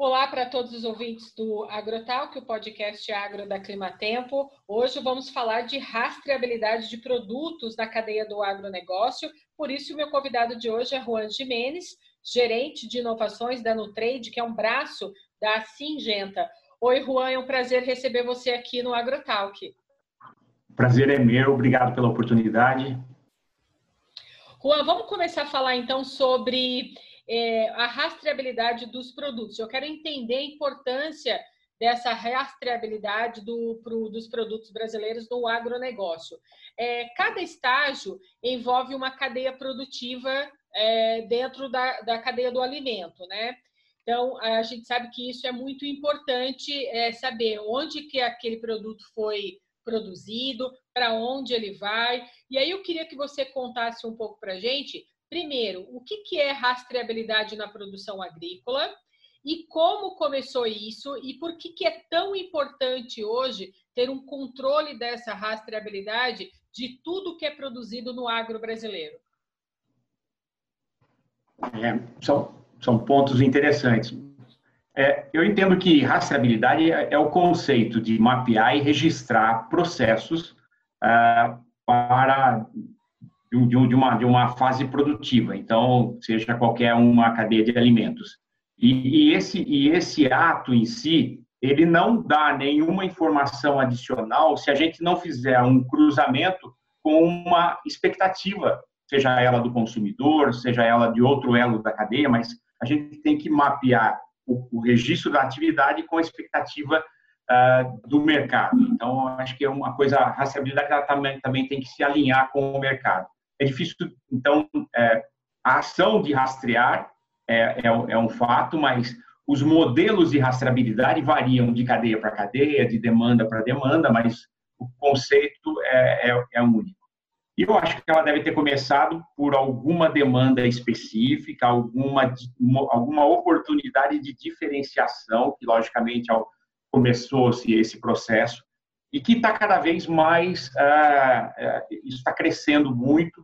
Olá para todos os ouvintes do AgroTalk, o podcast agro da Climatempo. Hoje vamos falar de rastreabilidade de produtos na cadeia do agronegócio. Por isso, o meu convidado de hoje é Juan Jimenez, gerente de inovações da Nutrade, que é um braço da Singenta. Oi, Juan, é um prazer receber você aqui no AgroTalk. Prazer é meu, obrigado pela oportunidade. Juan, vamos começar a falar então sobre é, a rastreabilidade dos produtos. Eu quero entender a importância dessa rastreabilidade do, pro, dos produtos brasileiros no agronegócio. É, cada estágio envolve uma cadeia produtiva é, dentro da, da cadeia do alimento, né? Então, a gente sabe que isso é muito importante é, saber onde que aquele produto foi produzido, para onde ele vai. E aí eu queria que você contasse um pouco para a gente Primeiro, o que é rastreabilidade na produção agrícola e como começou isso e por que, que é tão importante hoje ter um controle dessa rastreabilidade de tudo que é produzido no agro brasileiro? É, são, são pontos interessantes. É, eu entendo que rastreabilidade é, é, o conceito de mapear e registrar processos ah, para de, uma, de uma fase produtiva, então, seja qualquer uma cadeia de alimentos. E, e, esse, e esse ato em si, ele não dá nenhuma informação adicional se a gente não fizer um cruzamento com uma expectativa, seja ela do consumidor, seja ela de outro elo da cadeia, mas a gente tem que mapear o, o registro da atividade com a expectativa uh, do mercado. Então, acho que é uma coisa, a rastreabilidade também, também tem que se alinhar com o mercado. É difícil, então, é, a ação de rastrear é, é, é, um fato, mas os modelos de rastreabilidade variam de cadeia para cadeia, de demanda para demanda, mas o conceito é, é, é único. E eu acho que ela deve ter começado por alguma demanda específica, alguma, alguma oportunidade de diferenciação, que logicamente começou-se esse processo, e que está cada vez mais, ah, ah, está crescendo muito,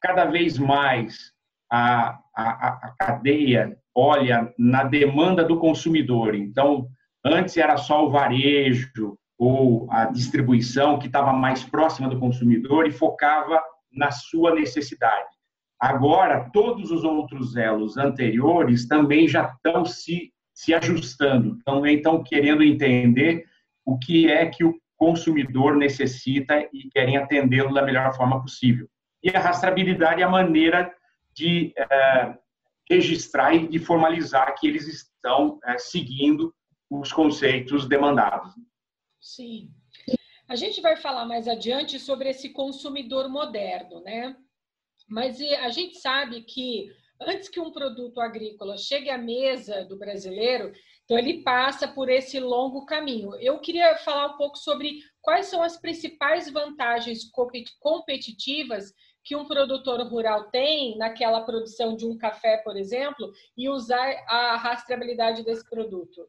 cada vez mais a, a, a cadeia olha na demanda do consumidor. Então, antes era só o varejo ou a distribuição que estava mais próxima do consumidor e focava na sua necessidade. Agora, todos os outros elos anteriores também já estão se, se ajustando, estão querendo entender o que é que o consumidor necessita e querem atendê-lo da melhor forma possível. E a rastreabilidade é a maneira de é, registrar e de formalizar que eles estão é, seguindo os conceitos demandados. Sim. A gente vai falar mais adiante sobre esse consumidor moderno, né? Mas a gente sabe que antes que um produto agrícola chegue à mesa do brasileiro, então, ele passa por esse longo caminho. Eu queria falar um pouco sobre quais são as principais vantagens competitivas que um produtor rural tem naquela produção de um café, por exemplo, e usar a rastreabilidade desse produto.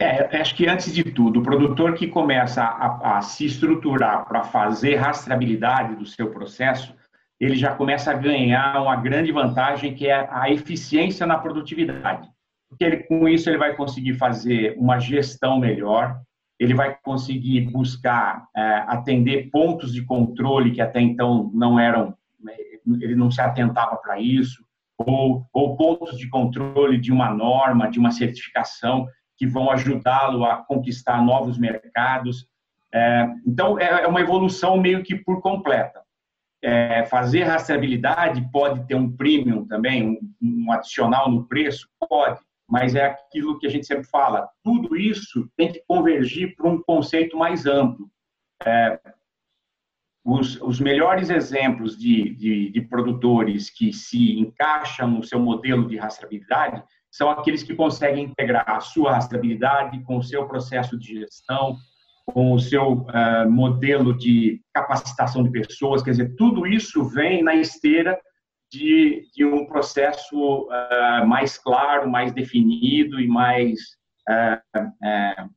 É, acho que antes de tudo, o produtor que começa a, a se estruturar para fazer rastreabilidade do seu processo, ele já começa a ganhar uma grande vantagem que é a eficiência na produtividade porque ele, com isso ele vai conseguir fazer uma gestão melhor, ele vai conseguir buscar é, atender pontos de controle que até então não eram, ele não se atentava para isso, ou, ou pontos de controle de uma norma, de uma certificação que vão ajudá-lo a conquistar novos mercados. É, então, é, é uma evolução meio que por completa. É, fazer rastreabilidade pode ter um premium também, um, um adicional no preço? Pode mas é aquilo que a gente sempre fala, tudo isso tem que convergir para um conceito mais amplo. É, os, os, melhores exemplos de, de, de, produtores que se encaixam no seu modelo de rastreabilidade são aqueles que conseguem integrar a sua rastreabilidade com o seu processo de gestão, com o seu uh, modelo de capacitação de pessoas, quer dizer, tudo isso vem na esteira de, de um processo uh, mais claro, mais definido e mais uh,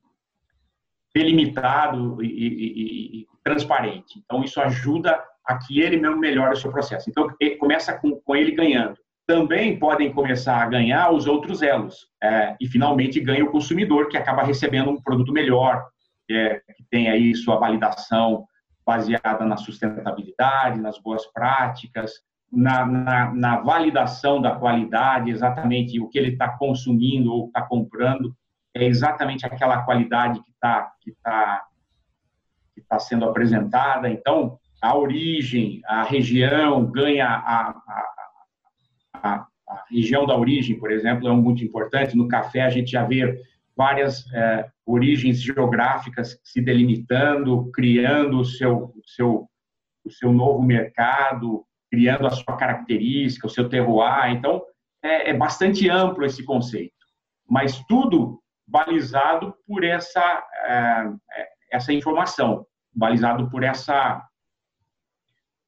delimitado e, e, e, transparente. Então, isso ajuda a que ele mesmo melhore o seu processo. Então, começa com, com ele ganhando. também podem começar a ganhar os outros elos. E, finalmente, ganha o consumidor, que acaba recebendo um produto melhor, é, que tem aí sua validação baseada na sustentabilidade, nas boas práticas, na, na, na validação da qualidade, exatamente o que ele está consumindo ou está comprando, é exatamente aquela qualidade que está que tá, que tá sendo apresentada. Então, a origem, a região ganha a, a, a, a região da origem, por exemplo, é muito importante. No café, a gente já vê várias é, origens geográficas se delimitando, criando o seu, o seu, o seu novo mercado, criando a sua característica, o seu terroir. Então, é, é bastante amplo esse conceito, mas tudo balizado por essa, é, é essa informação, balizado por essa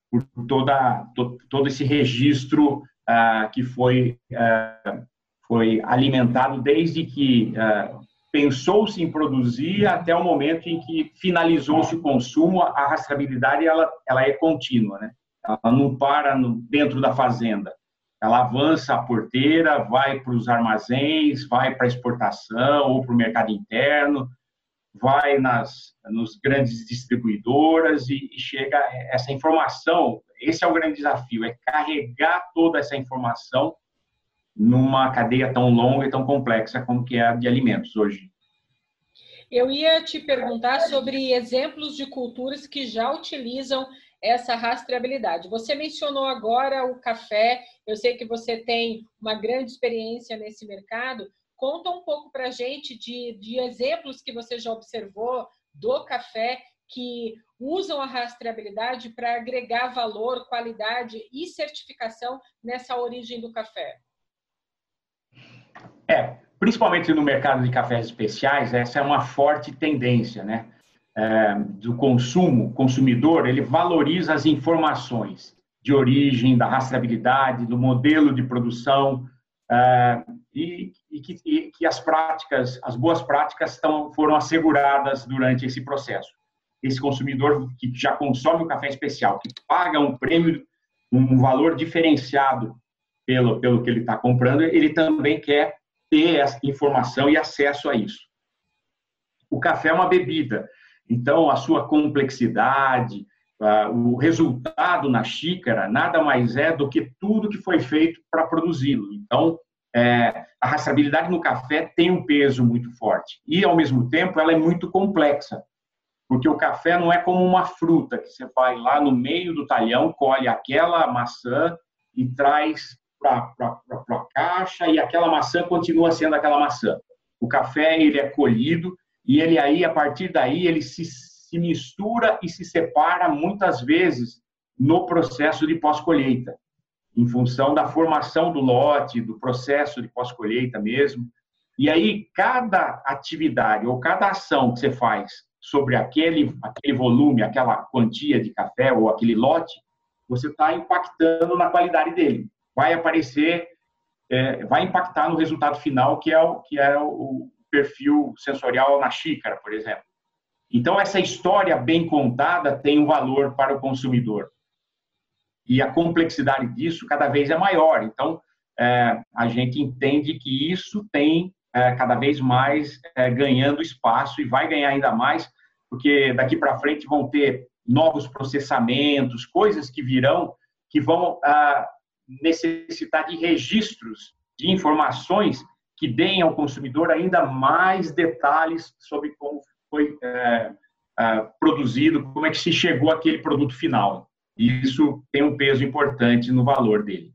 por toda, todo, todo esse registro uh, que foi uh, foi alimentado desde que uh, pensou-se em produzir até o momento em que finalizou-se o consumo, a rastreabilidade ela, ela é contínua, né? Ela não para no, dentro da fazenda. Ela avança a porteira, vai para os armazéns, vai para exportação ou para o mercado interno, vai nas nos grandes distribuidoras e, e chega essa informação. Esse é o grande desafio, é carregar toda essa informação numa cadeia tão longa e tão complexa como que é a de alimentos hoje. Eu ia te perguntar sobre exemplos de culturas que já utilizam essa rastreabilidade. Você mencionou agora o café, eu sei que você tem uma grande experiência nesse mercado. Conta um pouco para a gente de, de exemplos que você já observou do café que usam a rastreabilidade para agregar valor, qualidade e certificação nessa origem do café. É, principalmente no mercado de cafés especiais, essa é uma forte tendência, né? É, do consumo, consumidor, ele valoriza as informações de origem, da rastreabilidade, do modelo de produção é, e, e, que, e, que, as práticas, as boas práticas estão, foram asseguradas durante esse processo. Esse consumidor que já consome o café especial, que paga um prêmio, um valor diferenciado pelo, pelo que ele está comprando, ele também quer ter essa informação e acesso a isso. O café é uma bebida, então a sua complexidade, o resultado na xícara nada mais é do que tudo que foi feito para produzi-lo. Então, é, a rastreabilidade no café tem um peso muito forte e, ao mesmo tempo, ela é muito complexa, porque o café não é como uma fruta que você vai lá no meio do talhão, colhe aquela maçã e traz para a caixa e aquela maçã continua sendo aquela maçã. O café ele é colhido e ele aí a partir daí ele se, se mistura e se separa muitas vezes no processo de pós-colheita, em função da formação do lote, do processo de pós-colheita mesmo. E aí cada atividade ou cada ação que você faz sobre aquele aquele volume, aquela quantia de café ou aquele lote, você está impactando na qualidade dele vai aparecer, é, vai impactar no resultado final, que é o, que é o perfil sensorial na xícara, por exemplo. Então, essa história bem contada tem um valor para o consumidor. E a complexidade disso cada vez é maior. Então, é, a gente entende que isso tem é, cada vez mais é, ganhando espaço e vai ganhar ainda mais, porque daqui para frente vão ter novos processamentos, coisas que virão que vão ah, necessitar de registros de informações que deem ao consumidor ainda mais detalhes sobre como foi é, é, produzido, como é que se chegou àquele produto final. E isso tem um peso importante no valor dele.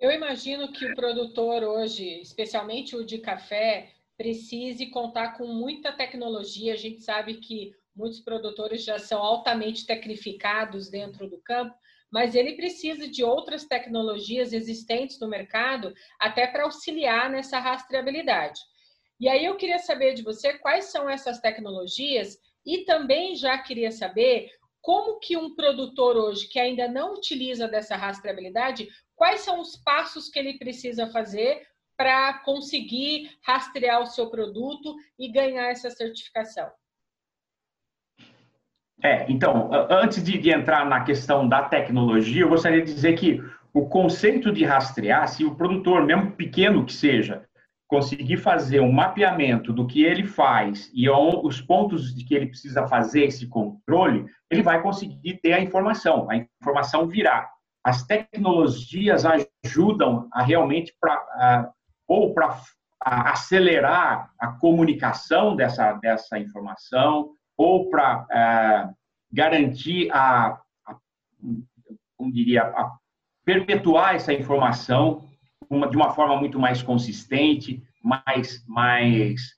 Eu imagino que o produtor hoje, especialmente o de café, precise contar com muita tecnologia. A gente sabe que muitos produtores já são altamente tecnificados dentro do campo, mas ele precisa de outras tecnologias existentes no mercado até para auxiliar nessa rastreabilidade. E aí eu queria saber de você quais são essas tecnologias e também já queria saber como que um produtor hoje que ainda não utiliza dessa rastreabilidade, quais são os passos que ele precisa fazer para conseguir rastrear o seu produto e ganhar essa certificação? É, então, antes de, de, entrar na questão da tecnologia, eu gostaria de dizer que o conceito de rastrear, se o produtor, mesmo pequeno que seja, conseguir fazer um mapeamento do que ele faz e os pontos de que ele precisa fazer esse controle, ele vai conseguir ter a informação, a informação virá. As tecnologias ajudam a realmente para ou para acelerar a comunicação dessa dessa informação ou para é, garantir a, a como diria a perpetuar essa informação uma, de uma forma muito mais consistente, mais, mais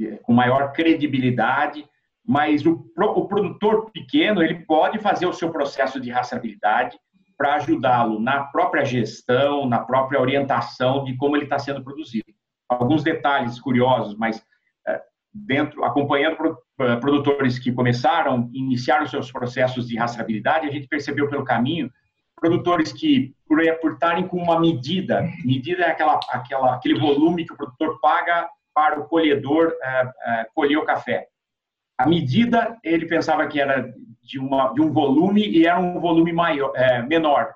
é, com maior credibilidade, mas o, o produtor pequeno ele pode fazer o seu processo de rastreabilidade para ajudá-lo na própria gestão, na própria orientação de como ele está sendo produzido. Alguns detalhes curiosos, mas dentro, acompanhando é, produtores que começaram, iniciaram seus processos de rastreabilidade, a gente percebeu pelo caminho produtores que, por, estarem com uma medida, medida é aquela, aquela, aquele volume que o produtor paga para o colhedor é, é, colher o café. A medida, ele pensava que era de, uma, de um volume e era um volume maior, menor.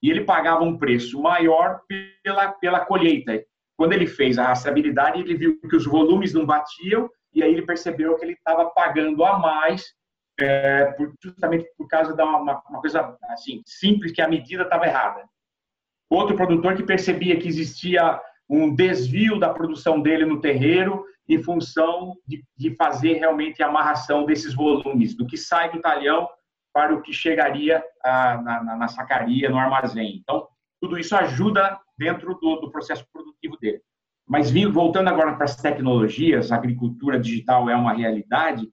E ele pagava um preço maior pela, pela colheita. Quando ele fez a rastreabilidade, ele viu que os volumes não batiam e aí ele percebeu que ele estava pagando a mais é, por, justamente por causa de uma, uma, coisa assim simples que a medida estava errada. Outro produtor que percebia que existia um desvio da produção dele no terreiro em função de, de fazer realmente a amarração desses volumes, do que sai do talhão para o que chegaria a, na, na, sacaria, no armazém. Então, tudo isso ajuda dentro do, do processo produtivo dele. Mas vindo, voltando agora para as tecnologias, a agricultura digital é uma realidade,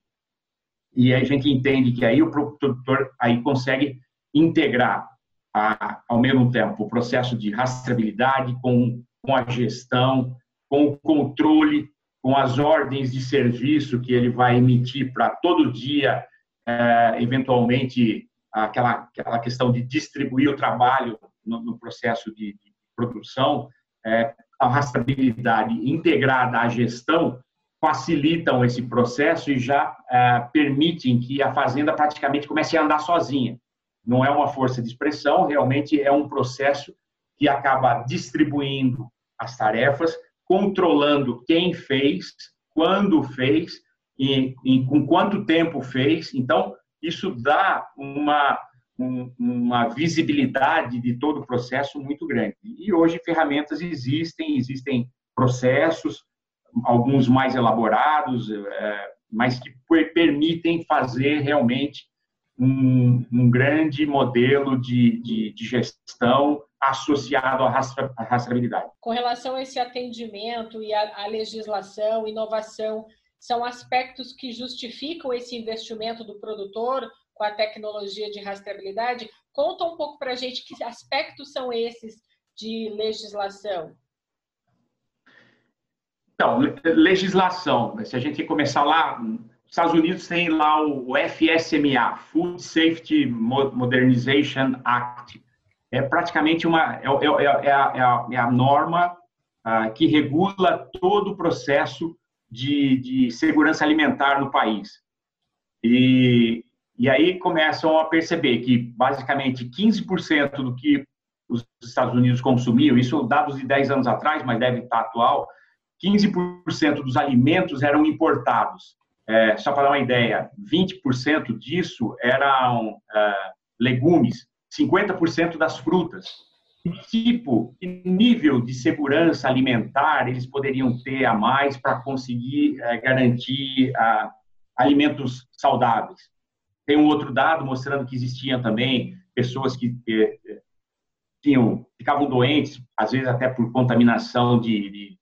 e a gente entende que aí o produtor aí consegue integrar a, ao mesmo tempo o processo de rastreabilidade com, com a gestão, com o controle, com as ordens de serviço que ele vai emitir para todo dia, é, eventualmente aquela, aquela questão de distribuir o trabalho no, no processo de, de produção, é, a rastreabilidade integrada à gestão facilitam esse processo e já é, permitem que a fazenda praticamente comece a andar sozinha. Não é uma força de expressão, realmente é um processo que acaba distribuindo as tarefas, controlando quem fez, quando fez e, e com quanto tempo fez. Então, isso dá uma, um, uma visibilidade de todo o processo muito grande. E hoje ferramentas existem, existem processos, alguns mais elaborados, é, mas que permitem fazer realmente um, um grande modelo de, de, de, gestão associado à rastreabilidade. Com relação a esse atendimento e a, legislação, inovação, são aspectos que justificam esse investimento do produtor com a tecnologia de rastreabilidade? Conta um pouco para a gente que aspectos são esses de legislação. Então, legislação, se a gente começar lá, os Estados Unidos tem lá o FSMA, Food Safety Modernization Act. É praticamente uma, é, é, é, é a, é a, norma ah, que regula todo o processo de, de segurança alimentar no país. E, e aí começam a perceber que, basicamente, 15% do que os Estados Unidos consumiam, isso dados de 10 anos atrás, mas deve estar atual, 15% dos alimentos eram importados. É, só para dar uma ideia, 20% disso eram é, legumes, 50% das frutas. Que tipo, que nível de segurança alimentar eles poderiam ter a mais para conseguir é, garantir a, alimentos saudáveis? Tem um outro dado mostrando que existiam também pessoas que é, tinham, ficavam doentes, às vezes até por contaminação de, de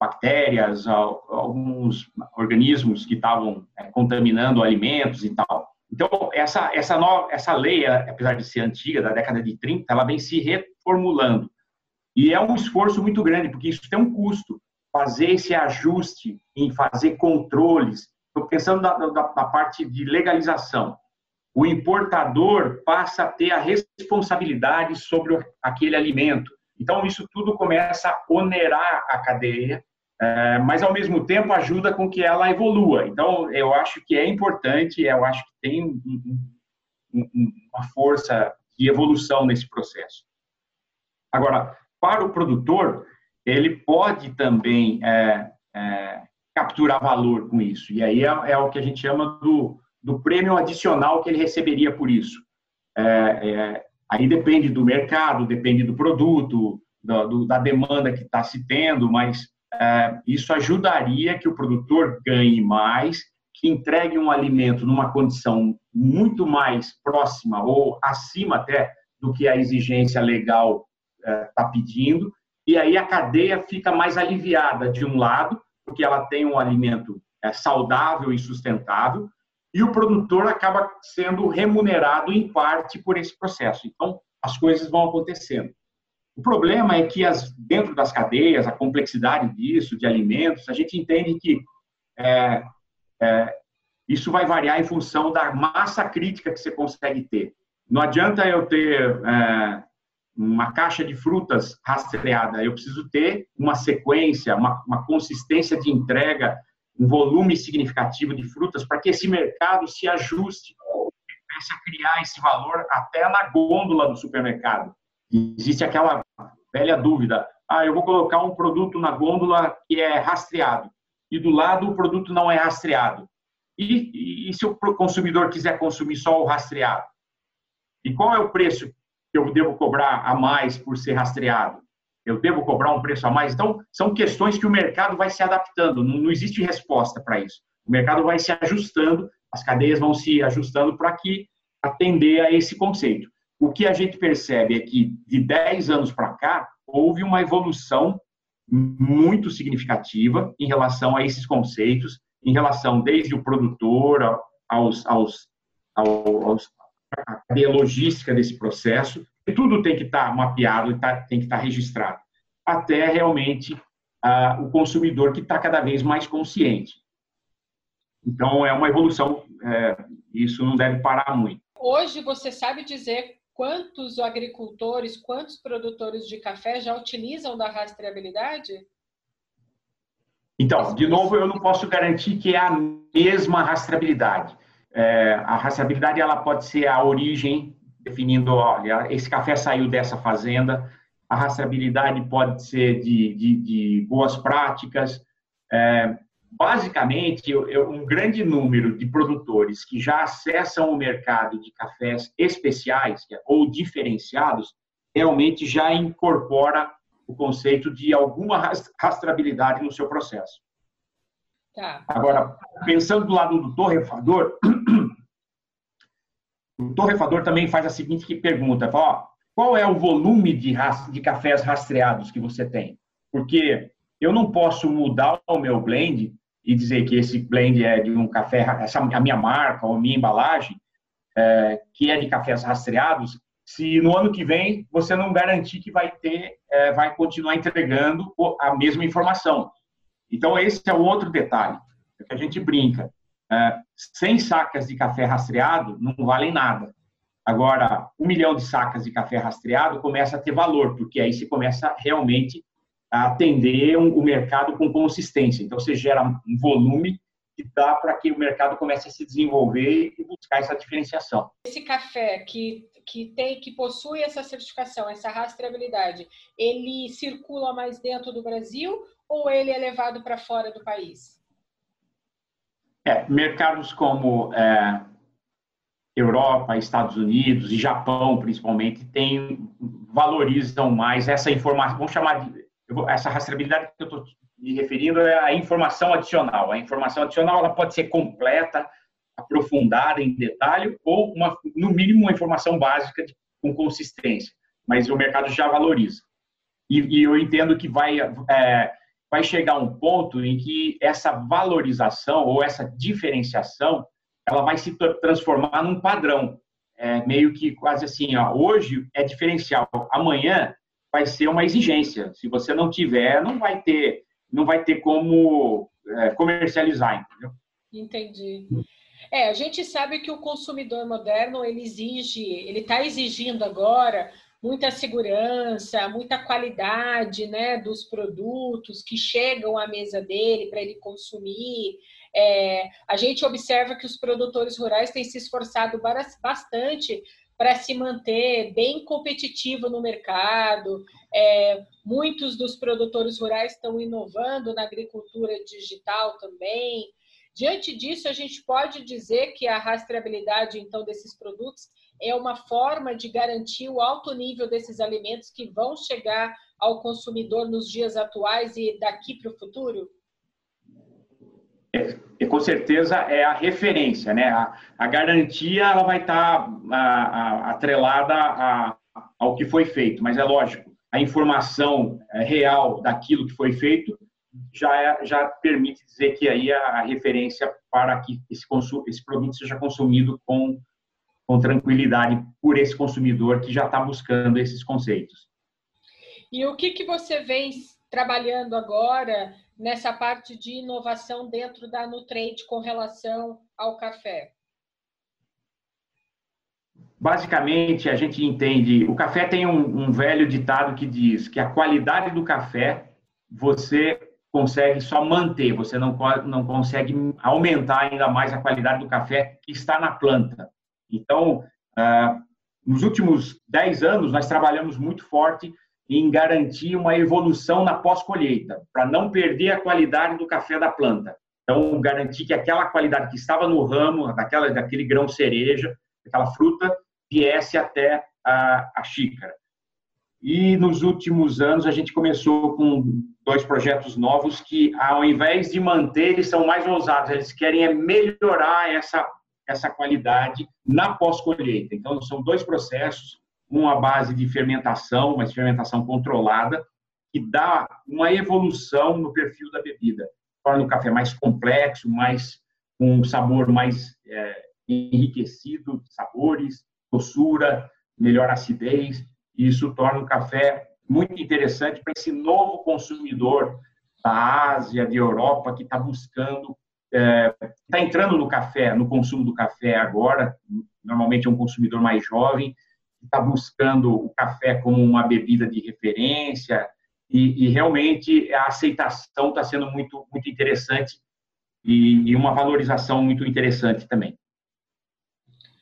bactérias, alguns organismos que estavam contaminando alimentos e tal. Então, essa, essa, nova, essa lei, apesar de ser antiga, da década de 30, ela vem se reformulando. E é um esforço muito grande, porque isso tem um custo. Fazer esse ajuste em fazer controles. Pensando na, parte de legalização. O importador passa a ter a responsabilidade sobre aquele alimento. Então, isso tudo começa a onerar a cadeia é, mas ao mesmo tempo ajuda com que ela evolua. Então, eu acho que é importante, eu acho que tem um, um, uma força de evolução nesse processo. Agora, para o produtor, ele pode também é, é, capturar valor com isso. E aí é, é, o que a gente chama do, do prêmio adicional que ele receberia por isso. É, é, aí depende do mercado, depende do produto, da, do, da demanda que está se tendo, mas é, isso ajudaria que o produtor ganhe mais, que entregue um alimento numa condição muito mais próxima ou acima até do que a exigência legal está é, pedindo, e aí a cadeia fica mais aliviada de um lado, porque ela tem um alimento é, saudável e sustentável, e o produtor acaba sendo remunerado em parte por esse processo. Então, as coisas vão acontecendo. O problema é que as, dentro das cadeias, a complexidade disso, de alimentos, a gente entende que é, é, isso vai variar em função da massa crítica que você consegue ter. Não adianta eu ter é, uma caixa de frutas rastreada, eu preciso ter uma sequência, uma, uma consistência de entrega, um volume significativo de frutas para que esse mercado se ajuste, comece a criar esse valor até na gôndola do supermercado. Existe aquela velha dúvida: ah, eu vou colocar um produto na gôndola que é rastreado e do lado o produto não é rastreado. E, e, e se o consumidor quiser consumir só o rastreado? E qual é o preço eu devo cobrar a mais por ser rastreado? Eu devo cobrar um preço a mais? Então, são questões que o mercado vai se adaptando, não, não existe resposta para isso. O mercado vai se ajustando, as cadeias vão se ajustando para que atender a esse conceito o que a gente percebe é que de 10 anos para cá, houve uma evolução muito significativa em relação a esses conceitos, em relação desde o produtor aos, aos, aos, a cadeia logística desse processo, e tudo tem que estar tá mapeado e tá, tem que estar tá registrado, até realmente ah, o consumidor que está cada vez mais consciente. Então, é uma evolução, é, isso não deve parar muito. Hoje, você sabe dizer quantos agricultores, quantos produtores de café já utilizam da rastreabilidade? Então, de novo, eu não posso garantir que é a mesma rastreabilidade. É, a rastreabilidade ela pode ser a origem, definindo, olha, esse café saiu dessa fazenda. A rastreabilidade pode ser de, de, de boas práticas. É, basicamente, um grande número de produtores que já acessam o mercado de cafés especiais é, ou diferenciados, realmente já incorpora o conceito de alguma rastreabilidade no seu processo. Tá. Agora, pensando do lado do torrefador, o torrefador também faz a seguinte pergunta: ó, qual é o volume de, de cafés rastreados que você tem? Porque eu não posso mudar o meu blend e dizer que esse blend é de um café, essa, a minha marca ou a minha embalagem, é, que é de cafés rastreados, se no ano que vem você não garantir que vai ter, é, vai continuar entregando a mesma informação. Então, esse é o outro detalhe, que a gente brinca. É, 100 sacas de café rastreado não valem nada. Agora, um milhão de sacas de café rastreado começa a ter valor, porque aí você começa realmente atender o mercado com consistência. Então, você gera um volume que dá para que o mercado comece a se desenvolver e buscar essa diferenciação. Esse café que, que tem que possui essa certificação, essa rastreabilidade, ele circula mais dentro do Brasil ou ele é levado para fora do país? É, mercados como é, Europa, Estados Unidos e Japão, principalmente, tem, valorizam mais essa informação, vamos chamar de vou, essa rastreabilidade que eu estou me referindo é a informação adicional. A informação adicional ela pode ser completa, aprofundada em detalhe, ou, uma, no mínimo, uma informação básica de, com consistência. Mas o mercado já valoriza. E, e eu entendo que vai, é, vai chegar um ponto em que essa valorização ou essa diferenciação ela vai se transformar num padrão. É, meio que quase assim, ó, hoje é diferencial, amanhã vai ser uma exigência. Se você não tiver, não vai ter, não vai ter como é, comercializar, entendeu? Entendi. É, a gente sabe que o consumidor moderno ele exige, ele está exigindo agora muita segurança, muita qualidade, né, dos produtos que chegam à mesa dele para ele consumir. É, a gente observa que os produtores rurais têm se esforçado bastante para se manter bem competitivo no mercado. É, muitos dos produtores rurais estão inovando na agricultura digital também. Diante disso, a gente pode dizer que a rastreabilidade então desses produtos é uma forma de garantir o alto nível desses alimentos que vão chegar ao consumidor nos dias atuais e daqui para o futuro? É, com certeza é a referência, né? A, a garantia ela vai estar tá, atrelada a, ao que foi feito, mas é lógico, a informação é, real daquilo que foi feito já, é, já permite dizer que aí a, referência para que esse, esse produto seja consumido com, com tranquilidade por esse consumidor que já está buscando esses conceitos. E o que, que você vem trabalhando agora nessa parte de inovação dentro da Nutrade com relação ao café? Basicamente, a gente entende. O café tem um, um, velho ditado que diz que a qualidade do café você consegue só manter, você não, não consegue aumentar ainda mais a qualidade do café que está na planta. Então, ah, nos últimos 10 anos, nós trabalhamos muito forte em garantir uma evolução na pós-colheita, para não perder a qualidade do café da planta. Então, garantir que aquela qualidade que estava no ramo, daquela, daquele grão cereja, aquela fruta, viesse até a, a xícara. E nos últimos anos a gente começou com dois projetos novos que, ao invés de manter, eles são mais ousados. Eles querem é melhorar essa essa qualidade na pós-colheita. Então são dois processos uma base de fermentação, mas fermentação controlada, que dá uma evolução no perfil da bebida. Torna o café mais complexo, mais com um sabor mais é, enriquecido, sabores, doçura, melhor acidez. Isso torna o café muito interessante para esse novo consumidor da Ásia, de Europa, que está buscando, está é, tá entrando no café, no consumo do café agora. Normalmente é um consumidor mais jovem está buscando o café como uma bebida de referência e, e realmente a aceitação está sendo muito muito interessante e, e, uma valorização muito interessante também.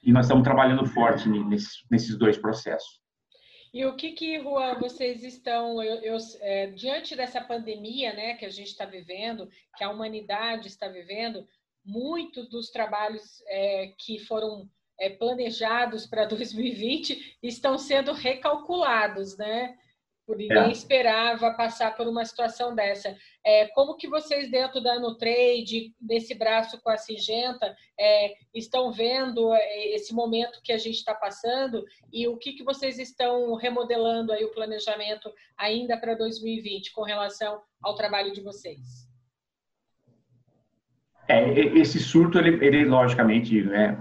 E nós estamos trabalhando forte nesses, nesses dois processos. E o que que, Juan, vocês estão, eu, eu, é, diante dessa pandemia, né, que a gente está vivendo, que a humanidade está vivendo, muitos dos trabalhos é, que foram é, planejados para 2020 estão sendo recalculados, né? Por ninguém é. esperava passar por uma situação dessa. É, como que vocês dentro da Nutrade, desse braço com a Singenta, é, estão vendo é, esse momento que a gente está passando e o que, que vocês estão remodelando aí o planejamento ainda para 2020 com relação ao trabalho de vocês? É, esse surto, ele, ele logicamente, né,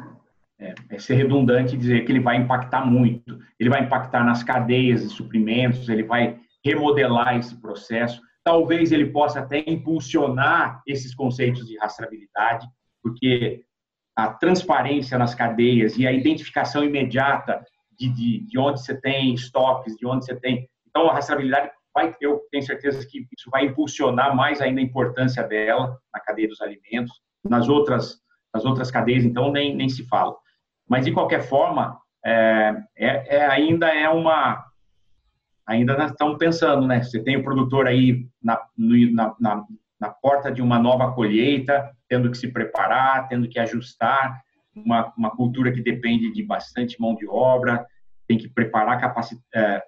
é, é, ser redundante dizer que ele vai impactar muito. Ele vai impactar nas cadeias de suprimentos, ele vai remodelar esse processo. Talvez ele possa até impulsionar esses conceitos de rastreabilidade, porque a transparência nas cadeias e a identificação imediata de, de, de onde você tem estoques, de onde você tem. Então, a rastreabilidade vai, eu tenho certeza que isso vai impulsionar mais ainda a importância dela na cadeia dos alimentos. Nas outras, nas outras cadeias, então, nem, nem se fala. Mas, de qualquer forma, é, é, é ainda é uma... Ainda estamos pensando, né? Você tem o produtor aí na, na, na, na porta de uma nova colheita, tendo que se preparar, tendo que ajustar, uma, uma cultura que depende de bastante mão de obra, tem que preparar, é,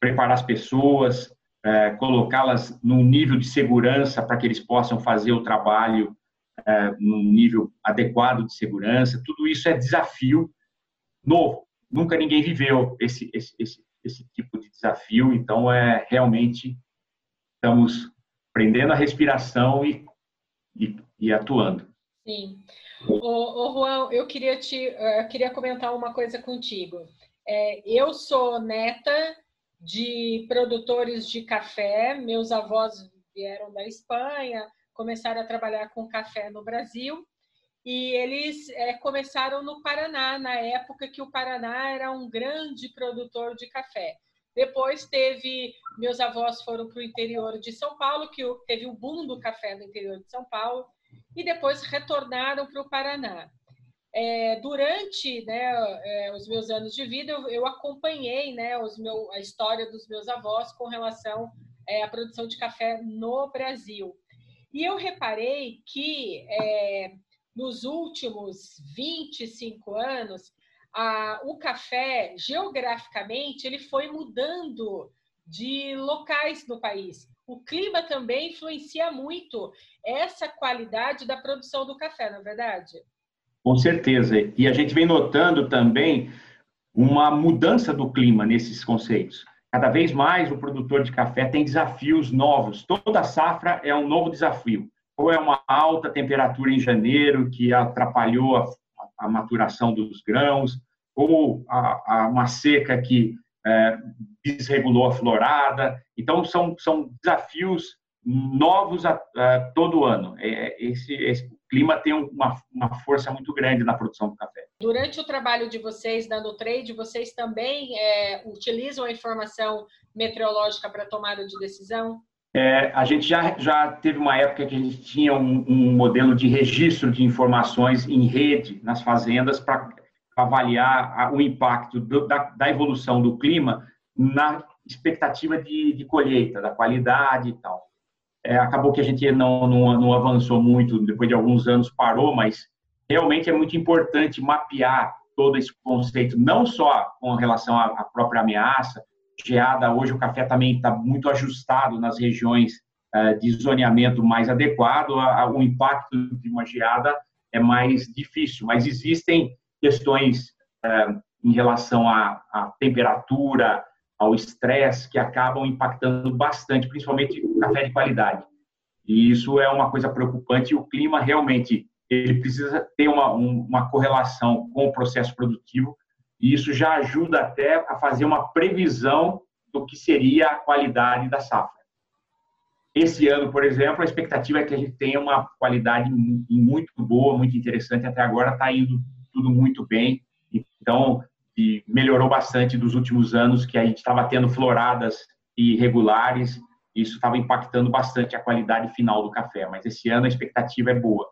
preparar as pessoas, é, colocá-las num nível de segurança para que eles possam fazer o trabalho é, num nível adequado de segurança. Tudo isso é desafio novo. Nunca ninguém viveu esse, esse, esse, esse tipo de desafio, então é realmente estamos prendendo a respiração e, e, e atuando. Sim. Ô, ô, Juan, eu queria te eu queria comentar uma coisa contigo. É, eu sou neta de produtores de café, meus avós vieram da Espanha, começaram a trabalhar com café no Brasil e eles é, começaram no Paraná, na época que o Paraná era um grande produtor de café. Depois teve, meus avós foram para o interior de São Paulo, que teve o boom do café no interior de São Paulo, e depois retornaram para o Paraná. é, durante né, é, os meus anos de vida, eu, eu acompanhei né, meu, a história dos meus avós com relação é, à produção de café no Brasil. E eu reparei que é, nos últimos 25 anos, a, o café, geograficamente, ele foi mudando de locais no país. O clima também influencia muito essa qualidade da produção do café, não é verdade? Com certeza. E a gente vem notando também uma mudança do clima nesses conceitos. Cada vez mais o produtor de café tem desafios novos. Toda safra é um novo desafio. Ou é uma alta temperatura em janeiro que atrapalhou a, a maturação dos grãos, ou a, a uma seca que é, desregulou a florada. Então, são, são desafios novos a, a, todo ano. É, esse, esse clima tem uma, uma força muito grande na produção do café. Durante o trabalho de vocês da Nutrade, vocês também é, utilizam a informação meteorológica para tomada de decisão? É, a gente já, já teve uma época que a gente tinha um, um modelo de registro de informações em rede nas fazendas para avaliar o impacto do, da, da, evolução do clima na expectativa de, de colheita, da qualidade e tal. É, acabou que a gente não, não, não, avançou muito, depois de alguns anos parou, mas realmente é muito importante mapear todo esse conceito, não só com relação à, à própria ameaça, geada, hoje o café também está muito ajustado nas regiões uh, de zoneamento mais adequado, a, a, o impacto de uma geada é mais difícil, mas existem questões uh, em relação à, à temperatura, ao estresse que acabam impactando bastante, principalmente o café de qualidade. E isso é uma coisa preocupante. O clima realmente ele precisa ter uma, uma correlação com o processo produtivo. E isso já ajuda até a fazer uma previsão do que seria a qualidade da safra. Esse ano, por exemplo, a expectativa é que a gente tenha uma qualidade muito boa, muito interessante. Até agora está indo tudo muito bem. Então, que melhorou bastante dos últimos anos, que a gente estava tendo floradas irregulares, isso estava impactando bastante a qualidade final do café, mas esse ano a expectativa é boa.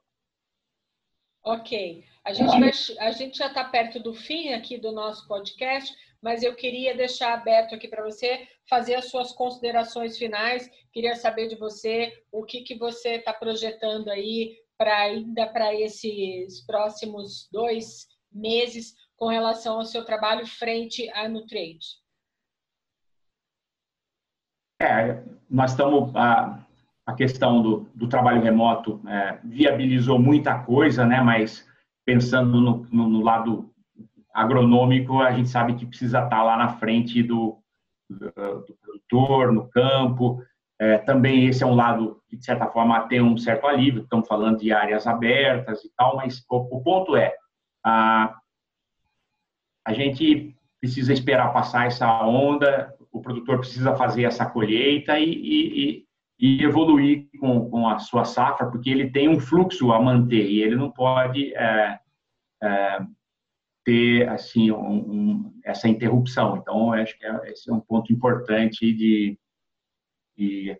Ok. A gente, vai, a gente já está perto do fim aqui do nosso podcast, mas eu queria deixar aberto aqui para você fazer as suas considerações finais. Queria saber de você o que, que você está projetando aí para ainda para esses próximos dois meses com relação ao seu trabalho frente à Nutrade? É, nós estamos a, a questão do, do trabalho remoto é, viabilizou muita coisa, né? Mas pensando no, no, no, lado agronômico, a gente sabe que precisa estar lá na frente do, do, do produtor, no campo. É, também esse é um lado que, de certa forma, tem um certo alívio. Estamos falando de áreas abertas e tal, mas o, o ponto é, a, a gente precisa esperar passar essa onda, o produtor precisa fazer essa colheita e, e, e evoluir com, com, a sua safra, porque ele tem um fluxo a manter e ele não pode é, é, ter assim um, um, essa interrupção. Então, acho que é, esse é um ponto importante de, de,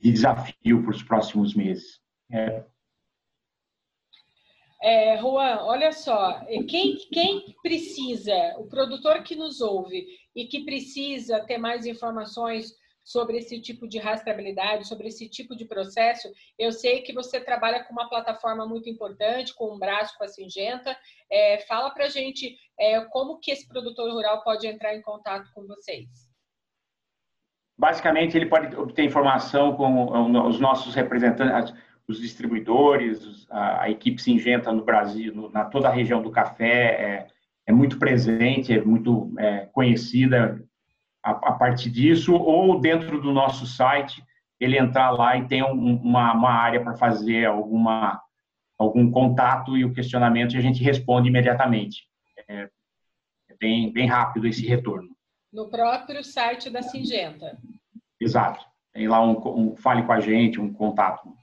de desafio para os próximos meses. É, é, Juan, olha só, quem, quem precisa, o produtor que nos ouve e que precisa ter mais informações sobre esse tipo de rastreabilidade, sobre esse tipo de processo, eu sei que você trabalha com uma plataforma muito importante, com um braço com a Singenta. É, fala para gente é, como que esse produtor rural pode entrar em contato com vocês. Basicamente, ele pode obter informação com os nossos representantes, os distribuidores, a, a, equipe Singenta no Brasil, no, na toda a região do café, é, é muito presente, é muito é, conhecida a, a, partir disso, ou dentro do nosso site, ele entrar lá e tem um, uma, uma área para fazer alguma, algum contato e o questionamento e a gente responde imediatamente. É, é bem, bem rápido esse retorno. No próprio site da Singenta. Exato. Tem lá um, um fale com a gente, um contato.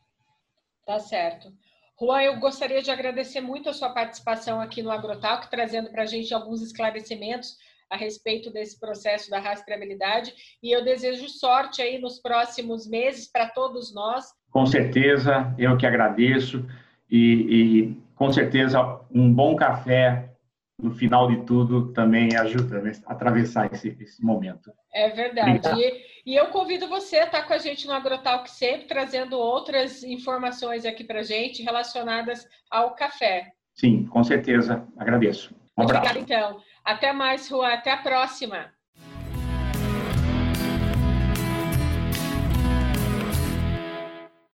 Tá certo. Juan, eu gostaria de agradecer muito a sua participação aqui no Agrotalk, trazendo para a gente alguns esclarecimentos a respeito desse processo da rastreabilidade. E eu desejo sorte aí nos próximos meses para todos nós. Com certeza, eu que agradeço. E, e com certeza, um bom café no final de tudo também ajuda a atravessar esse, esse momento. É verdade. E, e, eu convido você a estar com a gente no AgroTalk sempre, trazendo outras informações aqui para a gente relacionadas ao café. Sim, com certeza. Agradeço. Um abraço. Obrigada, então. Até mais, Juan. Até a próxima.